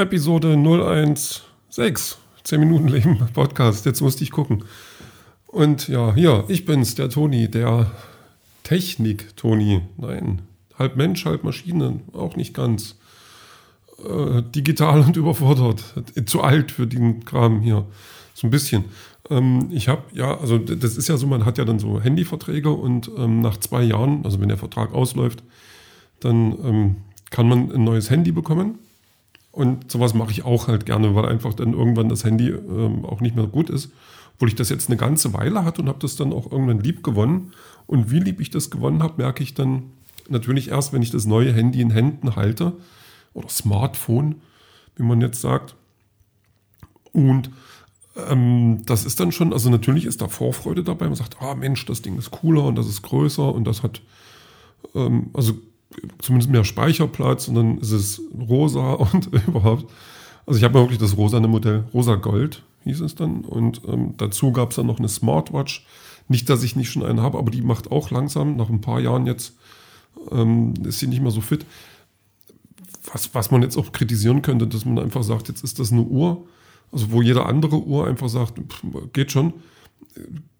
Episode 016. 10 Minuten Leben Podcast. Jetzt musste ich gucken. Und ja, hier, ich bin's, der Toni, der Technik-Toni. Nein, halb Mensch, halb Maschine. Auch nicht ganz. Äh, digital und überfordert. Zu alt für den Kram hier. So ein bisschen. Ähm, ich habe, ja, also das ist ja so, man hat ja dann so Handyverträge und ähm, nach zwei Jahren, also wenn der Vertrag ausläuft, dann ähm, kann man ein neues Handy bekommen. Und sowas mache ich auch halt gerne, weil einfach dann irgendwann das Handy ähm, auch nicht mehr gut ist. Obwohl ich das jetzt eine ganze Weile hatte und habe das dann auch irgendwann lieb gewonnen. Und wie lieb ich das gewonnen habe, merke ich dann natürlich erst, wenn ich das neue Handy in Händen halte. Oder Smartphone, wie man jetzt sagt. Und ähm, das ist dann schon, also natürlich ist da Vorfreude dabei. Man sagt, ah Mensch, das Ding ist cooler und das ist größer und das hat, ähm, also zumindest mehr Speicherplatz und dann ist es rosa und überhaupt. Also ich habe wirklich das rosane Modell, rosa Gold hieß es dann. Und ähm, dazu gab es dann noch eine Smartwatch. Nicht, dass ich nicht schon eine habe, aber die macht auch langsam, nach ein paar Jahren jetzt ähm, ist sie nicht mehr so fit. Was, was man jetzt auch kritisieren könnte, dass man einfach sagt, jetzt ist das eine Uhr, also wo jede andere Uhr einfach sagt, pff, geht schon,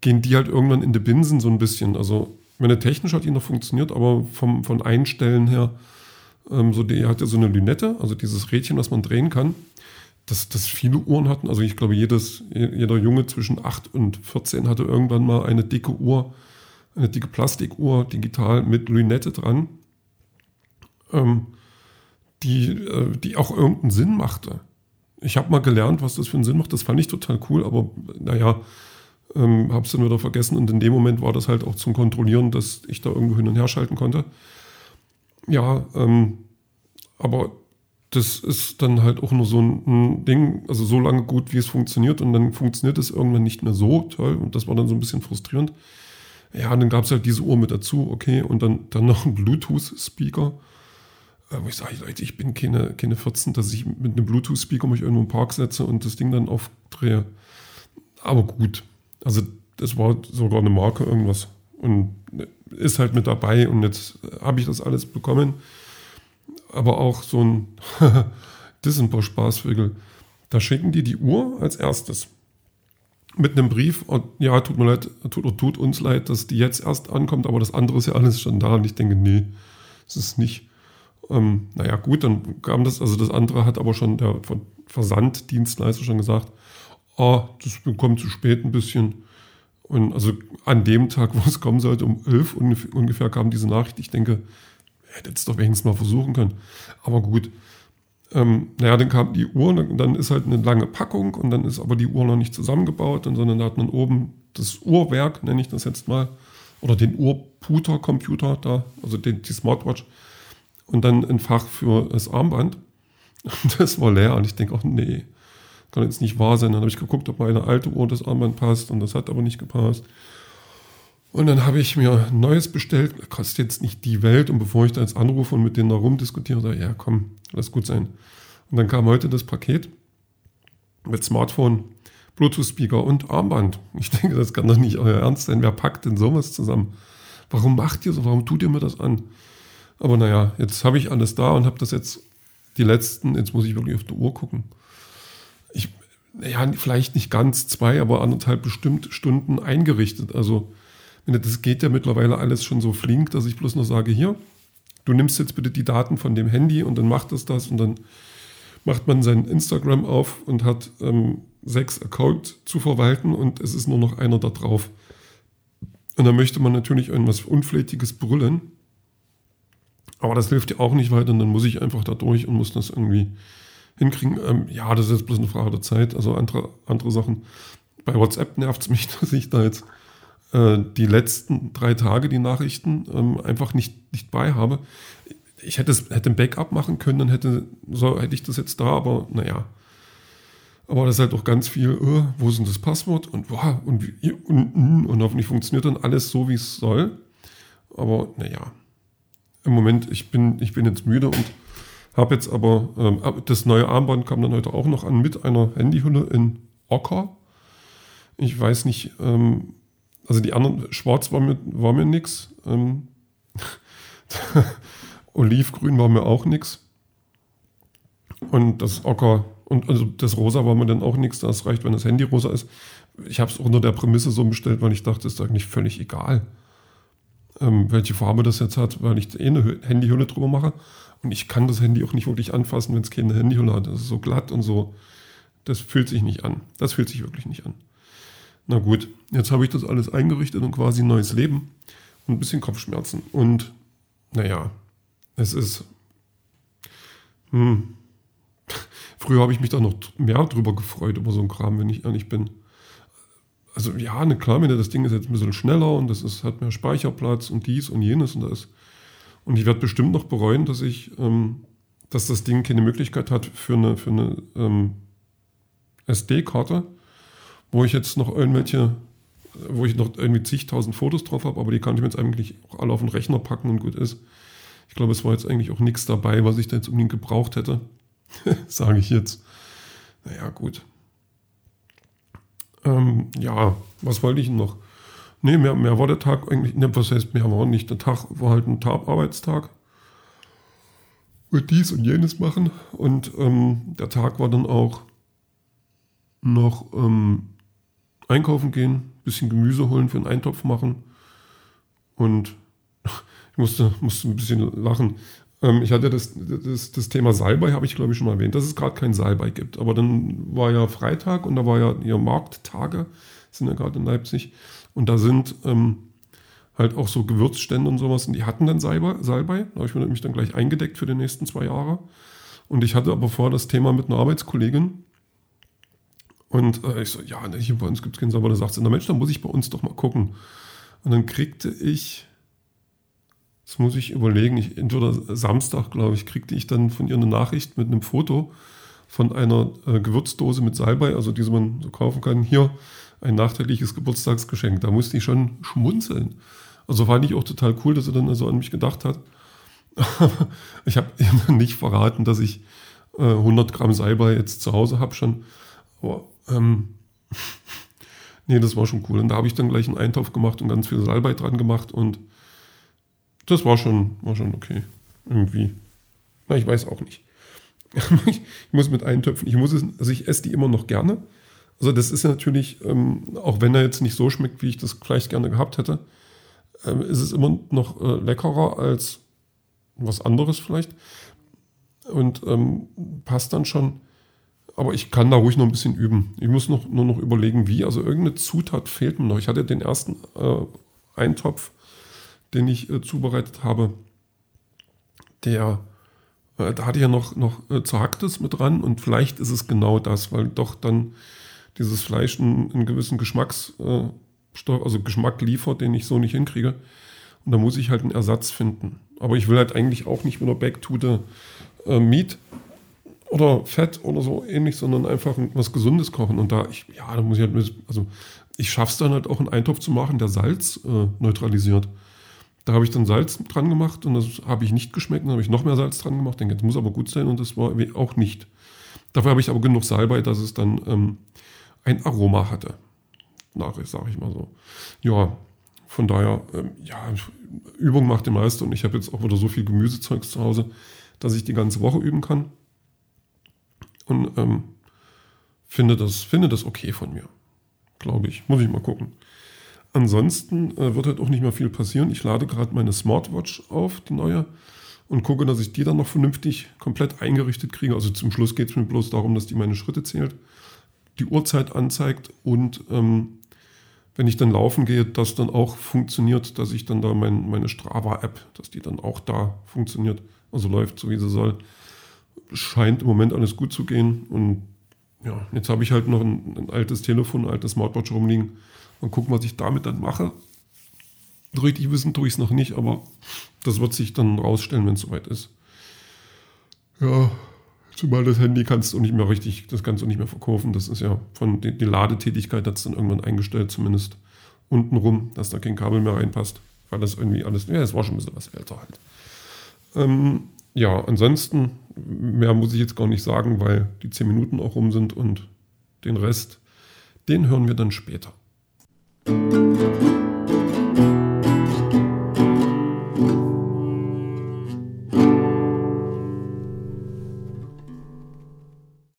gehen die halt irgendwann in die Binsen so ein bisschen. Also meine, technisch hat die noch funktioniert, aber vom, von Einstellen her, ähm, so die hat ja so eine Lünette, also dieses Rädchen, was man drehen kann, dass das viele Uhren hatten. Also ich glaube, jedes, jeder Junge zwischen 8 und 14 hatte irgendwann mal eine dicke Uhr, eine dicke Plastikuhr digital mit Lünette dran, ähm, die, äh, die auch irgendeinen Sinn machte. Ich habe mal gelernt, was das für einen Sinn macht. Das fand ich total cool, aber naja, ähm, habe es dann wieder vergessen und in dem Moment war das halt auch zum Kontrollieren, dass ich da irgendwo hin und her schalten konnte. Ja, ähm, aber das ist dann halt auch nur so ein, Ding, also so lange gut, wie es funktioniert und dann funktioniert es irgendwann nicht mehr so toll und das war dann so ein bisschen frustrierend. Ja, und dann gab es halt diese Uhr mit dazu, okay, und dann, dann noch ein Bluetooth-Speaker, äh, wo ich sage, Leute, ich bin keine, keine 14, dass ich mit einem Bluetooth-Speaker mich irgendwo im Park setze und das Ding dann aufdrehe. Aber gut, also das war sogar eine Marke irgendwas und ist halt mit dabei und jetzt habe ich das alles bekommen. Aber auch so ein, das sind ein paar Spaßvögel. Da schicken die die Uhr als erstes mit einem Brief. Und ja, tut mir leid, tut, tut uns leid, dass die jetzt erst ankommt, aber das andere ist ja alles schon da. Und ich denke, nee, das ist nicht. Ähm, naja, gut, dann kam das, also das andere hat aber schon der Versanddienstleister schon gesagt, ah, das kommt zu spät ein bisschen. Und also an dem Tag, wo es kommen sollte, um elf ungefähr kam diese Nachricht. Ich denke, hätte es doch wenigstens mal versuchen können. Aber gut. Ähm, naja, dann kam die Uhr und dann ist halt eine lange Packung und dann ist aber die Uhr noch nicht zusammengebaut, sondern da hat man oben das Uhrwerk, nenne ich das jetzt mal, oder den Uhrputer-Computer da, also den, die Smartwatch und dann ein Fach für das Armband. Und das war leer und ich denke auch, nee, kann jetzt nicht wahr sein. Dann habe ich geguckt, ob meine alte Uhr das Armband passt und das hat aber nicht gepasst. Und dann habe ich mir ein neues bestellt, kostet jetzt nicht die Welt. Und bevor ich da jetzt anrufe und mit denen da rumdiskutiere, sage ja komm, lass gut sein. Und dann kam heute das Paket mit Smartphone, Bluetooth-Speaker und Armband. Ich denke, das kann doch nicht euer Ernst sein. Wer packt denn sowas zusammen? Warum macht ihr so? Warum tut ihr mir das an? Aber naja, jetzt habe ich alles da und habe das jetzt die letzten, jetzt muss ich wirklich auf die Uhr gucken, ja, vielleicht nicht ganz zwei, aber anderthalb bestimmt Stunden eingerichtet. Also, das geht ja mittlerweile alles schon so flink, dass ich bloß noch sage, hier, du nimmst jetzt bitte die Daten von dem Handy und dann macht es das und dann macht man sein Instagram auf und hat ähm, sechs Accounts zu verwalten und es ist nur noch einer da drauf. Und dann möchte man natürlich irgendwas Unflätiges brüllen. Aber das hilft ja auch nicht weiter und dann muss ich einfach da durch und muss das irgendwie hinkriegen. Ähm, ja, das ist jetzt bloß eine Frage der Zeit. Also andere, andere Sachen. Bei WhatsApp nervt es mich, dass ich da jetzt äh, die letzten drei Tage die Nachrichten ähm, einfach nicht, nicht bei habe. Ich hätte, hätte ein Backup machen können, dann hätte, so, hätte ich das jetzt da, aber naja. Aber das ist halt auch ganz viel, äh, wo ist denn das Passwort und, wow, und, und, und, und hoffentlich funktioniert dann alles so, wie es soll. Aber naja, im Moment, ich bin, ich bin jetzt müde und habe jetzt aber, ähm, das neue Armband kam dann heute auch noch an mit einer Handyhülle in Ocker. Ich weiß nicht, ähm, also die anderen, schwarz war mir, war mir nix. Ähm, Olivgrün war mir auch nix. Und das Ocker und also das Rosa war mir dann auch nichts. Das reicht, wenn das Handy rosa ist. Ich habe es unter der Prämisse so bestellt, weil ich dachte, ist eigentlich völlig egal, ähm, welche Farbe das jetzt hat, weil ich eh eine Handyhülle drüber mache. Und ich kann das Handy auch nicht wirklich anfassen, wenn es keine Handyhülle hat. Das ist so glatt und so. Das fühlt sich nicht an. Das fühlt sich wirklich nicht an. Na gut, jetzt habe ich das alles eingerichtet und quasi ein neues Leben und ein bisschen Kopfschmerzen. Und naja, es ist. Hm, früher habe ich mich da noch mehr drüber gefreut, über so einen Kram, wenn ich ehrlich bin. Also ja, ne, klar, das Ding ist jetzt ein bisschen schneller und das ist, hat mehr Speicherplatz und dies und jenes und das. Und ich werde bestimmt noch bereuen, dass ich, ähm, dass das Ding keine Möglichkeit hat für eine, für eine ähm, SD-Karte wo ich jetzt noch irgendwelche, wo ich noch irgendwie zigtausend Fotos drauf habe, aber die kann ich mir jetzt eigentlich auch alle auf den Rechner packen und gut ist. Ich glaube, es war jetzt eigentlich auch nichts dabei, was ich da jetzt unbedingt gebraucht hätte. Sage ich jetzt. Naja, gut. Ähm, ja, was wollte ich noch? Nee, mehr, mehr war der Tag eigentlich, ne, was heißt mehr war nicht. Der Tag war halt ein Arbeitstag. Und dies und jenes machen. Und ähm, der Tag war dann auch noch ähm, einkaufen gehen, bisschen Gemüse holen für einen Eintopf machen. Und ich musste, musste ein bisschen lachen. Ähm, ich hatte das, das, das Thema Salbei, habe ich glaube ich schon mal erwähnt, dass es gerade kein Salbei gibt. Aber dann war ja Freitag und da war ja ihr Markttage, sind ja gerade in Leipzig. Und da sind ähm, halt auch so Gewürzstände und sowas. Und die hatten dann Salbei. Salbei. Da habe ich mich dann gleich eingedeckt für die nächsten zwei Jahre. Und ich hatte aber vorher das Thema mit einer Arbeitskollegin, und äh, ich so, ja, ne, hier bei uns gibt es keinen Sauber. Da sagt sie, na Mensch, dann muss ich bei uns doch mal gucken. Und dann kriegte ich, das muss ich überlegen, ich, entweder Samstag, glaube ich, kriegte ich dann von ihr eine Nachricht mit einem Foto von einer äh, Gewürzdose mit Salbei, also die man so kaufen kann. Hier ein nachträgliches Geburtstagsgeschenk. Da musste ich schon schmunzeln. Also fand ich auch total cool, dass sie dann also an mich gedacht hat. ich habe ihr nicht verraten, dass ich äh, 100 Gramm Salbei jetzt zu Hause habe schon. Aber ähm, nee, das war schon cool. Und da habe ich dann gleich einen Eintopf gemacht und ganz viel Salbei dran gemacht und das war schon, war schon okay. Irgendwie. Na, ich weiß auch nicht. ich muss mit Eintöpfen, ich muss es, also ich esse die immer noch gerne. Also das ist natürlich, ähm, auch wenn er jetzt nicht so schmeckt, wie ich das vielleicht gerne gehabt hätte, ähm, ist es immer noch äh, leckerer als was anderes vielleicht. Und ähm, passt dann schon. Aber ich kann da ruhig noch ein bisschen üben. Ich muss noch, nur noch überlegen, wie. Also irgendeine Zutat fehlt mir noch. Ich hatte den ersten äh, Eintopf, den ich äh, zubereitet habe. Der, äh, da hatte ich ja noch, noch äh, Zerhacktes mit dran und vielleicht ist es genau das, weil doch dann dieses Fleisch einen, einen gewissen Geschmacksstoff, äh, also Geschmack liefert, den ich so nicht hinkriege. Und da muss ich halt einen Ersatz finden. Aber ich will halt eigentlich auch nicht wieder Back to the äh, Meat oder Fett oder so ähnlich, sondern einfach was Gesundes kochen. Und da, ich, ja, da muss ich halt, also ich schaffe es dann halt auch einen Eintopf zu machen, der Salz äh, neutralisiert. Da habe ich dann Salz dran gemacht und das habe ich nicht geschmeckt. Dann habe ich noch mehr Salz dran gemacht. Denke, das muss aber gut sein und das war auch nicht. Dafür habe ich aber genug Salbei, dass es dann ähm, ein Aroma hatte. Nachricht, sage ich mal so. Ja, von daher, ähm, ja, Übung macht den Meister und ich habe jetzt auch wieder so viel Gemüsezeugs zu Hause, dass ich die ganze Woche üben kann und ähm, finde, das, finde das okay von mir. Glaube ich. Muss ich mal gucken. Ansonsten äh, wird halt auch nicht mehr viel passieren. Ich lade gerade meine Smartwatch auf, die neue, und gucke, dass ich die dann noch vernünftig komplett eingerichtet kriege. Also zum Schluss geht es mir bloß darum, dass die meine Schritte zählt, die Uhrzeit anzeigt und ähm, wenn ich dann laufen gehe, das dann auch funktioniert, dass ich dann da mein, meine Strava-App, dass die dann auch da funktioniert, also läuft so wie sie soll scheint im Moment alles gut zu gehen. Und ja, jetzt habe ich halt noch ein, ein altes Telefon, ein altes Smartwatch rumliegen. Mal gucken, was ich damit dann mache. Richtig wissen tue ich es noch nicht, aber das wird sich dann rausstellen, wenn es soweit ist. Ja, zumal das Handy kannst du nicht mehr richtig, das kannst du nicht mehr verkaufen. Das ist ja von die, die Ladetätigkeit hat es dann irgendwann eingestellt, zumindest unten rum, dass da kein Kabel mehr reinpasst. Weil das irgendwie alles, ja, es war schon ein bisschen was älter halt. Ähm, ja, ansonsten, mehr muss ich jetzt gar nicht sagen, weil die zehn Minuten auch rum sind und den Rest, den hören wir dann später. thank you